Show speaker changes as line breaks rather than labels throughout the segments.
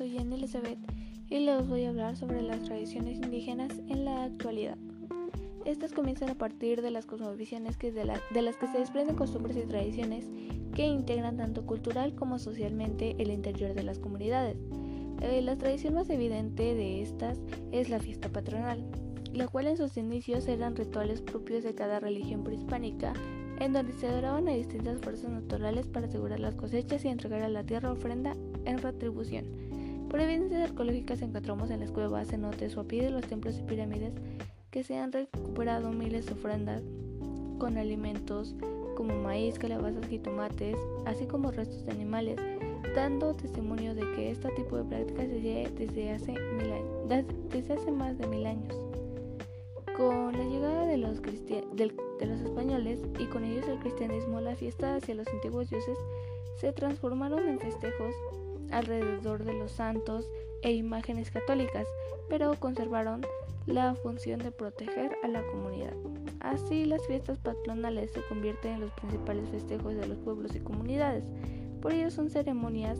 soy Jenny Elizabeth y les voy a hablar sobre las tradiciones indígenas en la actualidad. Estas comienzan a partir de las cosmovisiones que de, de, las que se desprenden costumbres y tradiciones que integran tanto cultural como socialmente el interior de las comunidades. Eh, la tradición más evidente de estas es la fiesta patronal, la cual en sus inicios eran rituales propios de cada religión prehispánica en donde se adoraban a distintas fuerzas naturales para asegurar las cosechas y entregar a la tierra ofrenda en retribución. Por evidencias arqueológicas encontramos en las cuevas, cenotes o a pie de los templos y pirámides que se han recuperado miles de ofrendas con alimentos como maíz, calabazas y tomates, así como restos de animales, dando testimonio de que este tipo de prácticas se desde hace, desde hace más de mil años. Con la llegada de los, de los españoles y con ellos el cristianismo, la fiesta hacia los antiguos dioses se transformaron en festejos alrededor de los santos e imágenes católicas, pero conservaron la función de proteger a la comunidad. Así las fiestas patronales se convierten en los principales festejos de los pueblos y comunidades. Por ello son ceremonias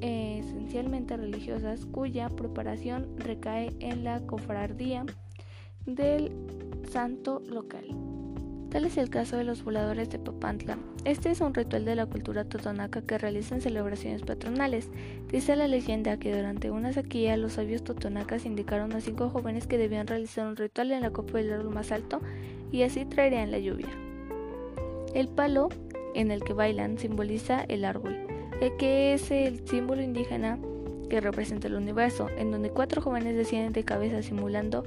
eh, esencialmente religiosas cuya preparación recae en la cofradía del santo local. Tal es el caso de los voladores de Papantla. Este es un ritual de la cultura totonaca que realizan celebraciones patronales. Dice la leyenda que durante una sequía los sabios totonacas indicaron a cinco jóvenes que debían realizar un ritual en la copa del árbol más alto y así traerían la lluvia. El palo en el que bailan simboliza el árbol, que es el símbolo indígena que representa el universo, en donde cuatro jóvenes descienden de cabeza simulando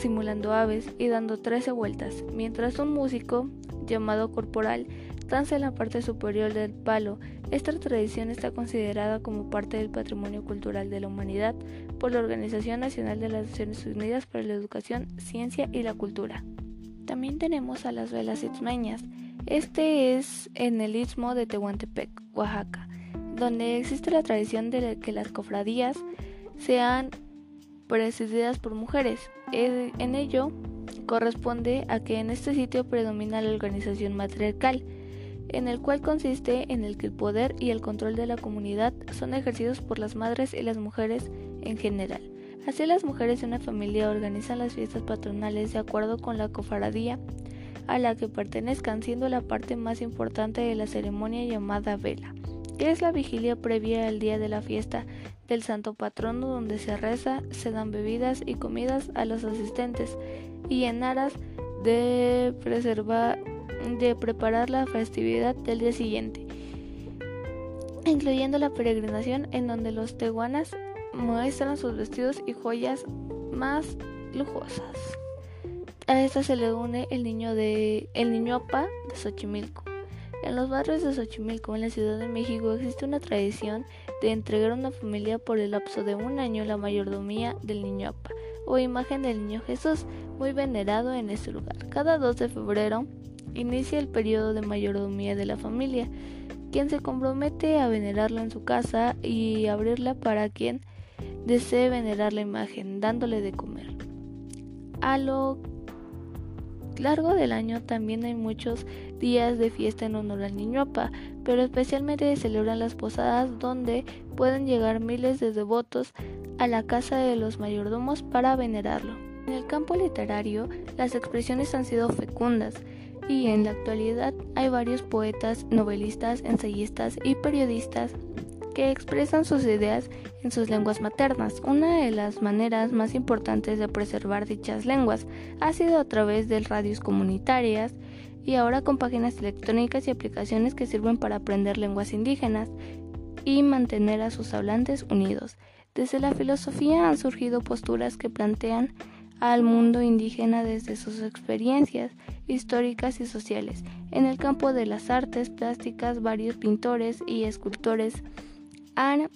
simulando aves y dando 13 vueltas, mientras un músico, llamado corporal, danza en la parte superior del palo. Esta tradición está considerada como parte del patrimonio cultural de la humanidad por la Organización Nacional de las Naciones Unidas para la Educación, Ciencia y la Cultura. También tenemos a las velas istmeñas. Este es en el istmo de Tehuantepec, Oaxaca, donde existe la tradición de que las cofradías sean presididas por mujeres. En ello corresponde a que en este sitio predomina la organización matriarcal, en el cual consiste en el que el poder y el control de la comunidad son ejercidos por las madres y las mujeres en general. Así las mujeres de una familia organizan las fiestas patronales de acuerdo con la cofradía a la que pertenezcan, siendo la parte más importante de la ceremonia llamada vela que es la vigilia previa al día de la fiesta del santo patrono donde se reza, se dan bebidas y comidas a los asistentes y en aras de preservar de preparar la festividad del día siguiente, incluyendo la peregrinación en donde los tehuanas muestran sus vestidos y joyas más lujosas. A esta se le une el niño de el niño apa de Xochimilco. En los barrios de Xochimilco, en la Ciudad de México, existe una tradición de entregar a una familia por el lapso de un año la mayordomía del niño Apa o imagen del niño Jesús, muy venerado en este lugar. Cada 2 de febrero inicia el periodo de mayordomía de la familia, quien se compromete a venerarlo en su casa y abrirla para quien desee venerar la imagen, dándole de comer. A lo largo del año también hay muchos días de fiesta en honor al niño Apa, pero especialmente se celebran las posadas donde pueden llegar miles de devotos a la casa de los mayordomos para venerarlo. En el campo literario, las expresiones han sido fecundas y en la actualidad hay varios poetas, novelistas, ensayistas y periodistas que expresan sus ideas en sus lenguas maternas. Una de las maneras más importantes de preservar dichas lenguas ha sido a través de radios comunitarias y ahora con páginas electrónicas y aplicaciones que sirven para aprender lenguas indígenas y mantener a sus hablantes unidos. Desde la filosofía han surgido posturas que plantean al mundo indígena desde sus experiencias históricas y sociales. En el campo de las artes plásticas, varios pintores y escultores han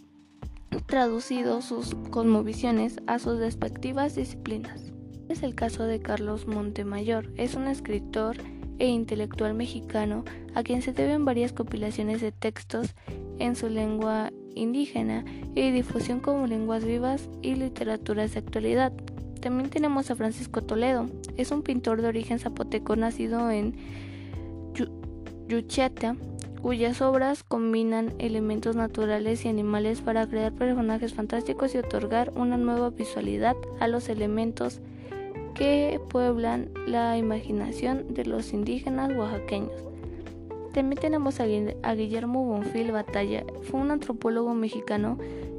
traducido sus cosmovisiones a sus respectivas disciplinas. Es el caso de Carlos Montemayor, es un escritor e intelectual mexicano a quien se deben varias compilaciones de textos en su lengua indígena y difusión como lenguas vivas y literaturas de actualidad. También tenemos a Francisco Toledo, es un pintor de origen zapoteco nacido en Yuchata, cuyas obras combinan elementos naturales y animales para crear personajes fantásticos y otorgar una nueva visualidad a los elementos que pueblan la imaginación de los indígenas oaxaqueños. También tenemos a, Guillermo Bonfil Batalla, fue un antropólogo mexicano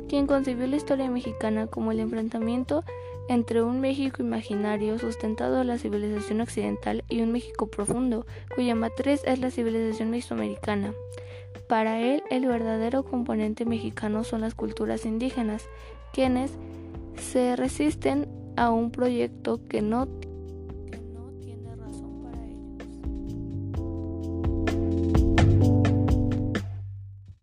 quien concibió la historia mexicana como el enfrentamiento entre un México imaginario sustentado en la civilización occidental y un México profundo, cuya matriz es la civilización mesoamericana. Para él, el verdadero componente mexicano son las culturas indígenas, quienes se resisten a un proyecto que no